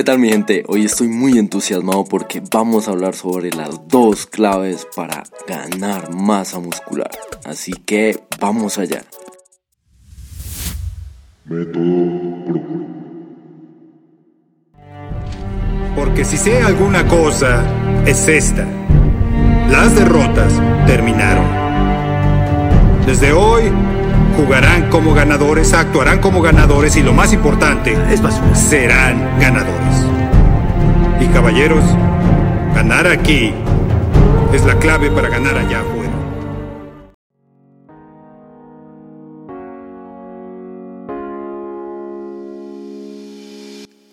¿Qué tal mi gente? Hoy estoy muy entusiasmado porque vamos a hablar sobre las dos claves para ganar masa muscular. Así que vamos allá. Método Porque si sé alguna cosa, es esta. Las derrotas terminaron. Desde hoy, jugarán como ganadores, actuarán como ganadores y lo más importante, es serán ganadores. Y caballeros, ganar aquí es la clave para ganar allá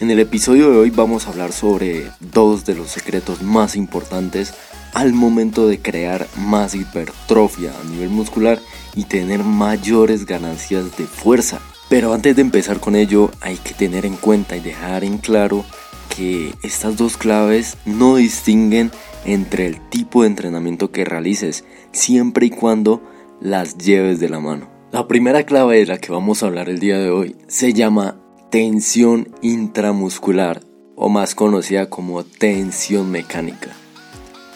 En el episodio de hoy vamos a hablar sobre dos de los secretos más importantes al momento de crear más hipertrofia a nivel muscular y tener mayores ganancias de fuerza. Pero antes de empezar con ello hay que tener en cuenta y dejar en claro que estas dos claves no distinguen entre el tipo de entrenamiento que realices, siempre y cuando las lleves de la mano. La primera clave de la que vamos a hablar el día de hoy se llama tensión intramuscular o más conocida como tensión mecánica.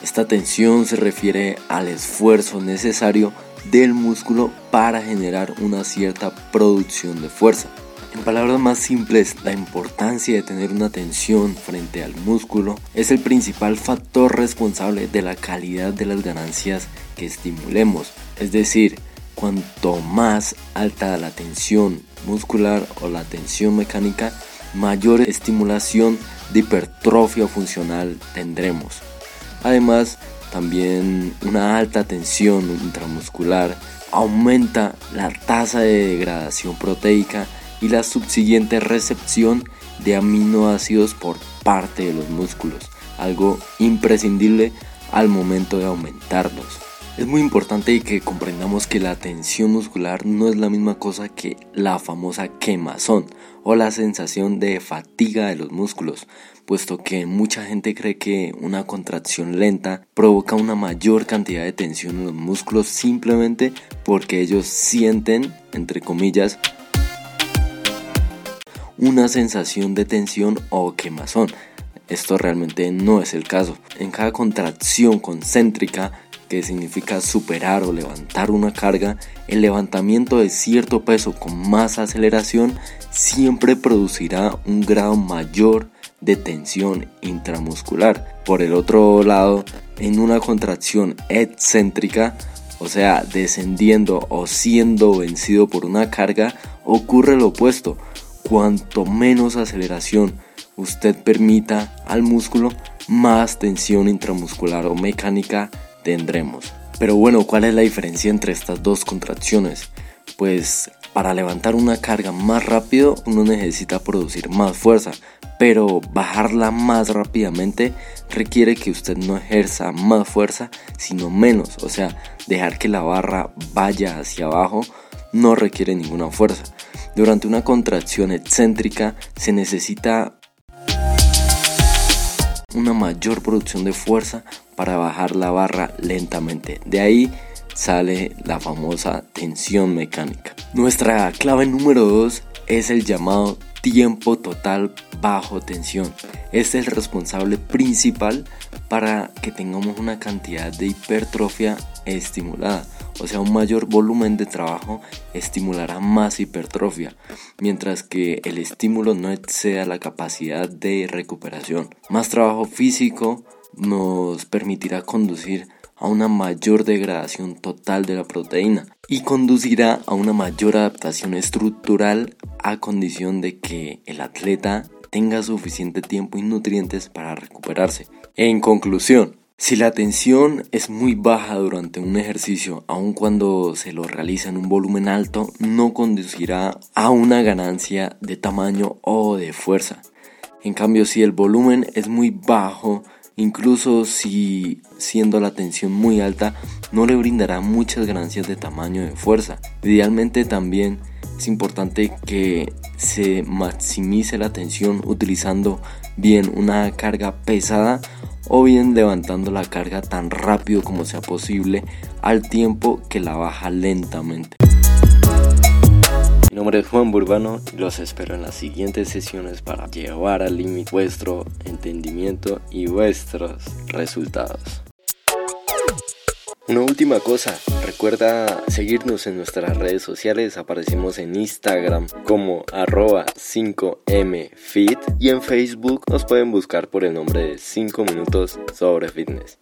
Esta tensión se refiere al esfuerzo necesario del músculo para generar una cierta producción de fuerza. En palabras más simples, la importancia de tener una tensión frente al músculo es el principal factor responsable de la calidad de las ganancias que estimulemos. Es decir, cuanto más alta la tensión muscular o la tensión mecánica, mayor estimulación de hipertrofia funcional tendremos. Además, también una alta tensión intramuscular aumenta la tasa de degradación proteica y la subsiguiente recepción de aminoácidos por parte de los músculos, algo imprescindible al momento de aumentarlos. Es muy importante que comprendamos que la tensión muscular no es la misma cosa que la famosa quemazón o la sensación de fatiga de los músculos, puesto que mucha gente cree que una contracción lenta provoca una mayor cantidad de tensión en los músculos simplemente porque ellos sienten, entre comillas, una sensación de tensión o quemazón. Esto realmente no es el caso. En cada contracción concéntrica que significa superar o levantar una carga, el levantamiento de cierto peso con más aceleración siempre producirá un grado mayor de tensión intramuscular. Por el otro lado, en una contracción excéntrica, o sea, descendiendo o siendo vencido por una carga, ocurre lo opuesto. Cuanto menos aceleración usted permita al músculo, más tensión intramuscular o mecánica tendremos. Pero bueno, ¿cuál es la diferencia entre estas dos contracciones? Pues para levantar una carga más rápido uno necesita producir más fuerza, pero bajarla más rápidamente requiere que usted no ejerza más fuerza, sino menos. O sea, dejar que la barra vaya hacia abajo no requiere ninguna fuerza. Durante una contracción excéntrica se necesita una mayor producción de fuerza para bajar la barra lentamente. De ahí sale la famosa tensión mecánica. Nuestra clave número 2 es el llamado tiempo total bajo tensión. Este es el responsable principal para que tengamos una cantidad de hipertrofia estimulada. O sea, un mayor volumen de trabajo estimulará más hipertrofia, mientras que el estímulo no exceda la capacidad de recuperación. Más trabajo físico nos permitirá conducir a una mayor degradación total de la proteína y conducirá a una mayor adaptación estructural a condición de que el atleta tenga suficiente tiempo y nutrientes para recuperarse. En conclusión, Si la tensión es muy baja durante un ejercicio, aun cuando se lo realiza en un volumen alto, no conducirá a una ganancia de tamaño o de fuerza. En cambio, si el volumen es muy bajo, incluso si siendo la tensión muy alta, no le brindará muchas ganancias de tamaño o de fuerza. Idealmente también es importante que se maximice la tensión utilizando bien una carga pesada o bien levantando la carga tan rápido como sea posible al tiempo que la baja lentamente. Mi nombre es Juan Burbano y los espero en las siguientes sesiones para llevar al límite vuestro entendimiento y vuestros resultados. Una última cosa, recuerda seguirnos en nuestras redes sociales, aparecemos en Instagram como arroba 5mfit y en Facebook nos pueden buscar por el nombre de 5 minutos sobre fitness.